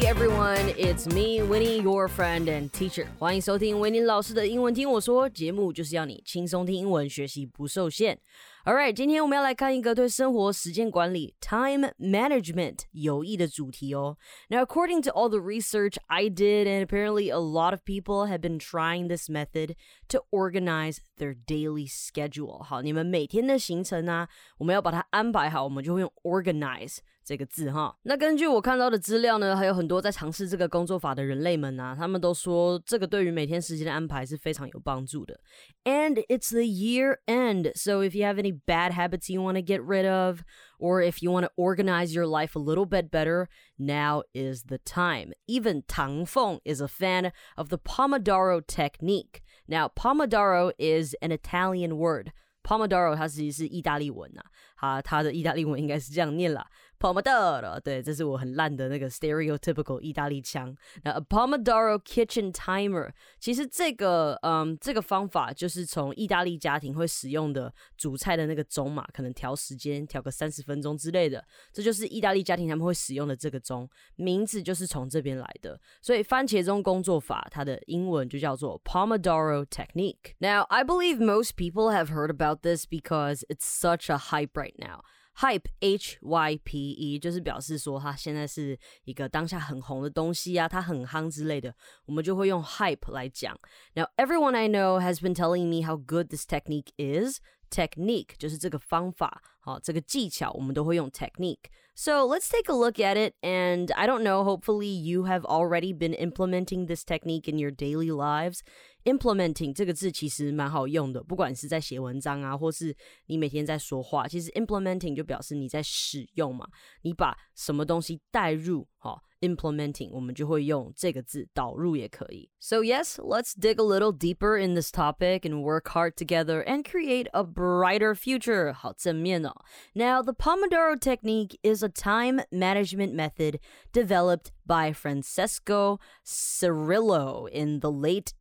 everyone, it's me, Winnie, your friend and teacher. 欢迎收听维尼老师的英文听我说节目，就是要你轻松听英文，学习不受限。 Alright，今天我们要来看一个对生活时间管理 （time management） 有益的主题哦。Now, according to all the research I did, and apparently a lot of people have been trying this method to organize their daily schedule. 好，你们每天的行程啊，我们要把它安排好，我们就会用 organize。这个字哈，那根据我看到的资料呢，还有很多在尝试这个工作法的人类们啊，他们都说这个对于每天时间的安排是非常有帮助的。And it's the year end, so if you have any bad habits you want to get rid of, or if you want to organize your life a little bit better, now is the time. Even Tang Feng is a fan of the Pomodoro technique. Now, Pomodoro is an Italian word. Pomodoro 它其实是意大利文呐、啊，它它的意大利文应该是这样念啦 Pomodoro，对，这是我很烂的那个 stereotypical 意大利腔。那 a Pomodoro kitchen timer，其实这个嗯这个方法就是从意大利家庭会使用的煮菜的那个钟嘛，可能调时间调个三十分钟之类的，这就是意大利家庭他们会使用的这个钟，名字就是从这边来的。所以番茄钟工作法它的英文就叫做 Pomodoro technique。Now I believe most people have heard about this because it's such a hype right now. Hype H Y P E 就是表示说它现在是一个当下很红的东西啊，它很夯之类的，我们就会用 hype 来讲。Now everyone I know has been telling me how good this technique is. Technique 就是这个方法，好，这个技巧我们都会用 technique。So let's take a look at it. And I don't know, hopefully you have already been implementing this technique in your daily lives. Implementing 这个字其实蛮好用的，不管是在写文章啊，或是你每天在说话，其实 implementing 就表示你在使用嘛，你把什么东西带入，好。implementing，我们就会用这个字导入也可以。So yes, let's dig a little deeper in this topic and work hard together and create a brighter future. 好正面哦。Now the Pomodoro technique is a time management method developed by Francesco Cirillo in the late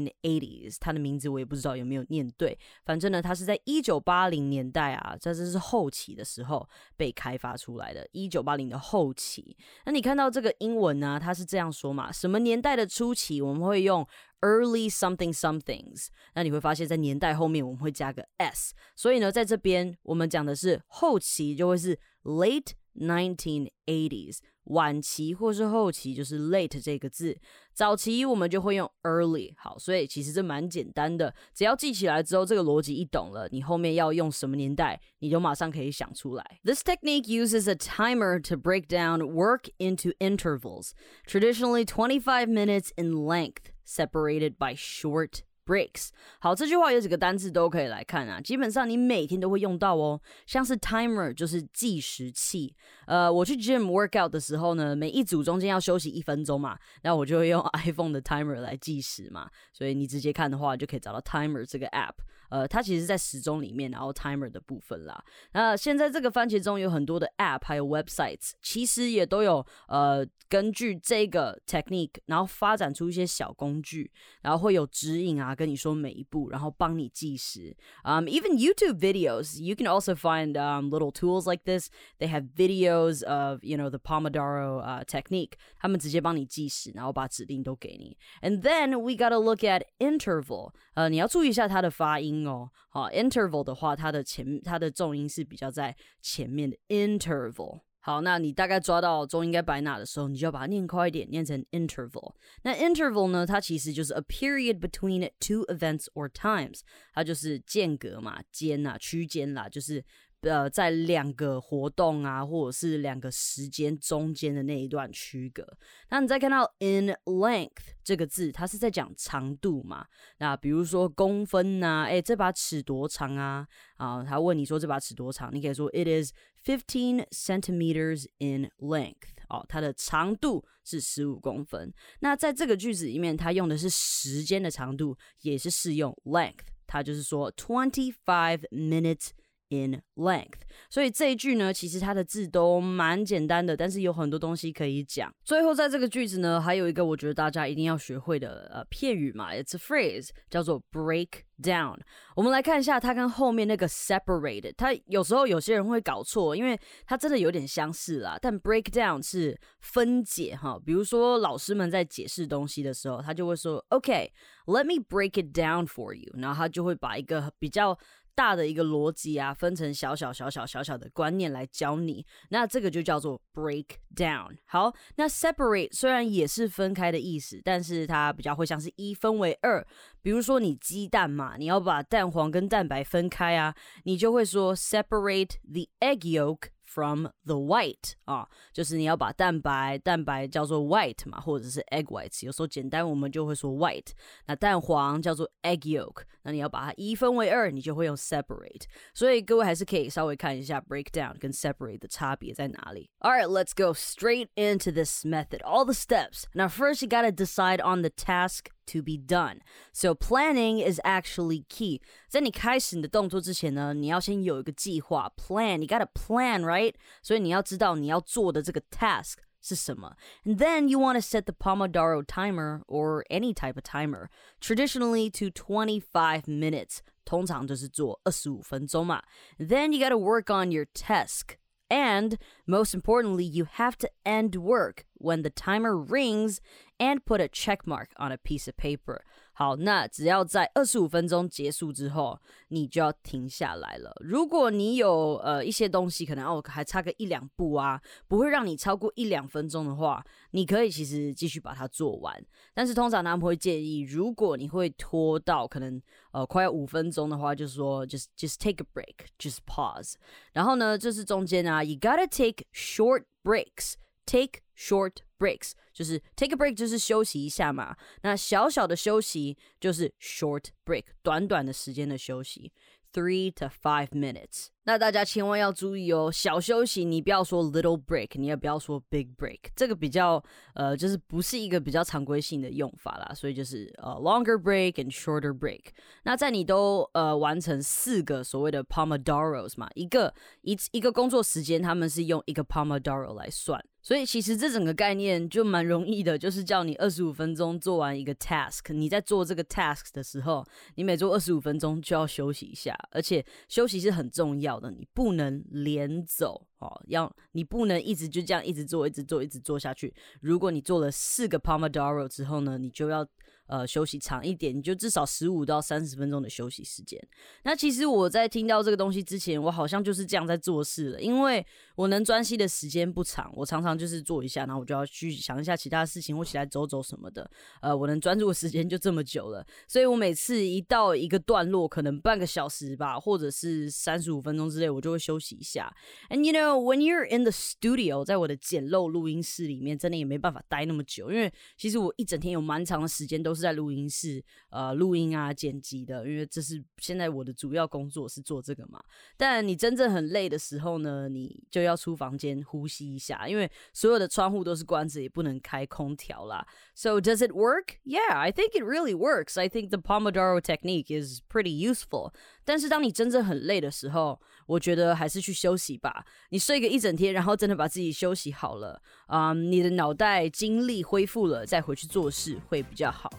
1980s。他的名字我也不知道有没有念对，反正呢，他是在一九八零年代啊，在这是后期的时候被开发出来的。一九八零的后期，那你看到这个英文呢，它是这样说嘛？什么年代的初期我们会用 early something somethings？那你会发现在年代后面我们会加个 s，所以呢，在这边我们讲的是后期就会是 late。1980s 晚期或是后期就是 late 这个字，早期我们就会用 early。好，所以其实这蛮简单的，只要记起来之后，这个逻辑一懂了，你后面要用什么年代，你就马上可以想出来。This technique uses a timer to break down work into intervals, traditionally 25 minutes in length, separated by short breaks。好，这句话有几个单词都可以来看啊，基本上你每天都会用到哦。像是 timer 就是计时器，呃，我去 gym workout 的时候呢，每一组中间要休息一分钟嘛，那我就会用 iPhone 的 timer 来计时嘛。所以你直接看的话，就可以找到 timer 这个 app。呃，它其实在时钟里面，然后 timer 的部分啦。那现在这个番茄钟有很多的 app，还有 websites，其实也都有呃根据这个 technique，然后发展出一些小工具，然后会有指引啊，跟你说每一步，然后帮你计时。Um, even YouTube videos, you can also find um, little tools like this. They have videos of you know the Pomodoro uh, technique. 他们直接帮你计时，然后把指令都给你。And then we gotta look at interval. 呃，你要注意一下它的发音 哦。好，interval 的话，它的前它的重音是比较在前面的 interval。好，那你大概抓到中音该摆哪的时候，你就要把它念快一点，念成 interval。那 interval 呢，它其实就是 a period between two events or times，它就是间隔嘛，间啊，区间啦，就是呃，在两个活动啊，或者是两个时间中间的那一段区隔。那你再看到 in length 这个字，它是在讲长度嘛？那比如说公分呐，哎，这把尺多长啊？啊，他问你说这把尺多长，你可以说 it is fifteen centimeters in length。哦，它的长度是十五公分。那在这个句子里面，它用的是时间的长度，也是适用 length。它就是说 twenty five minutes。In length。所以这一句呢，其实它的字都蛮简单的，但是有很多东西可以讲。最后在这个句子呢，还有一个我觉得大家一定要学会的呃片语嘛，it's a phrase 叫做 break down。我们来看一下它跟后面那个 separate，它有时候有些人会搞错，因为它真的有点相似啦。但 break down 是分解哈，比如说老师们在解释东西的时候，他就会说，OK，let me break it down for you，然后他就会把一个比较。大的一个逻辑啊，分成小小小小小小的观念来教你，那这个就叫做 break down。好，那 separate 虽然也是分开的意思，但是它比较会像是一分为二。比如说你鸡蛋嘛，你要把蛋黄跟蛋白分开啊，你就会说 separate the egg yolk。from the white 啊，就是你要把蛋白蛋白叫做 white 嘛，或者是 egg whites，有时候简单我们就会说 white。那蛋黄叫做 egg yolk，那你要把它一分为二，你就会用 separate。所以各位还是可以稍微看一下 breakdown 跟 separate 的差别在哪里。All right, let's go straight into this method. All the steps. Now first you gotta decide on the task to be done. So planning is actually key. 在你开始你的动作之前呢，你要先有一个计划 plan. You gotta plan, right? 所以你要知道你要做的这个 task 是什么。And then you want to set the Pomodoro timer or any type of timer, traditionally to 25 minutes. 通常就是做二十五分钟嘛。Then you gotta work on your task. And most importantly, you have to end work when the timer rings and put a check mark on a piece of paper. 好，那只要在二十五分钟结束之后，你就要停下来了。如果你有呃一些东西可能哦还差个一两步啊，不会让你超过一两分钟的话，你可以其实继续把它做完。但是通常他们会建议，如果你会拖到可能呃快要五分钟的话，就是说 just just take a break，just pause。然后呢，这是中间啊，you gotta take short breaks，take short breaks。就是 take a break 就是休息一下嘛，那小小的休息就是 short break，短短的时间的休息，three to five minutes。那大家千万要注意哦，小休息你不要说 little break，你也不要说 big break，这个比较呃就是不是一个比较常规性的用法啦，所以就是呃 longer break and shorter break。那在你都呃完成四个所谓的 pomodoros 嘛，一个一一个工作时间他们是用一个 pomodoro 来算。所以其实这整个概念就蛮容易的，就是叫你二十五分钟做完一个 task。你在做这个 task 的时候，你每做二十五分钟就要休息一下，而且休息是很重要的，你不能连走哦，要你不能一直就这样一直做，一直做，一直做下去。如果你做了四个 pomodoro 之后呢，你就要。呃，休息长一点，你就至少十五到三十分钟的休息时间。那其实我在听到这个东西之前，我好像就是这样在做事了，因为我能专心的时间不长，我常常就是做一下，然后我就要去想一下其他事情或起来走走什么的。呃，我能专注的时间就这么久了，所以我每次一到一个段落，可能半个小时吧，或者是三十五分钟之内，我就会休息一下。And you know, when you're in the studio，在我的简陋录音室里面，真的也没办法待那么久，因为其实我一整天有蛮长的时间都是。在录音室呃录音啊剪辑的，因为这是现在我的主要工作是做这个嘛。但你真正很累的时候呢，你就要出房间呼吸一下，因为所有的窗户都是关着，也不能开空调啦。So does it work? Yeah, I think it really works. I think the Pomodoro technique is pretty useful. 但是当你真正很累的时候，我觉得还是去休息吧。你睡个一整天，然后真的把自己休息好了，啊，你的脑袋精力恢复了，再回去做事会比较好。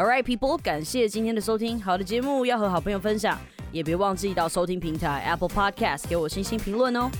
All right, people，感谢今天的收听。好的节目要和好朋友分享，也别忘记到收听平台 Apple Podcast 给我星星评论哦。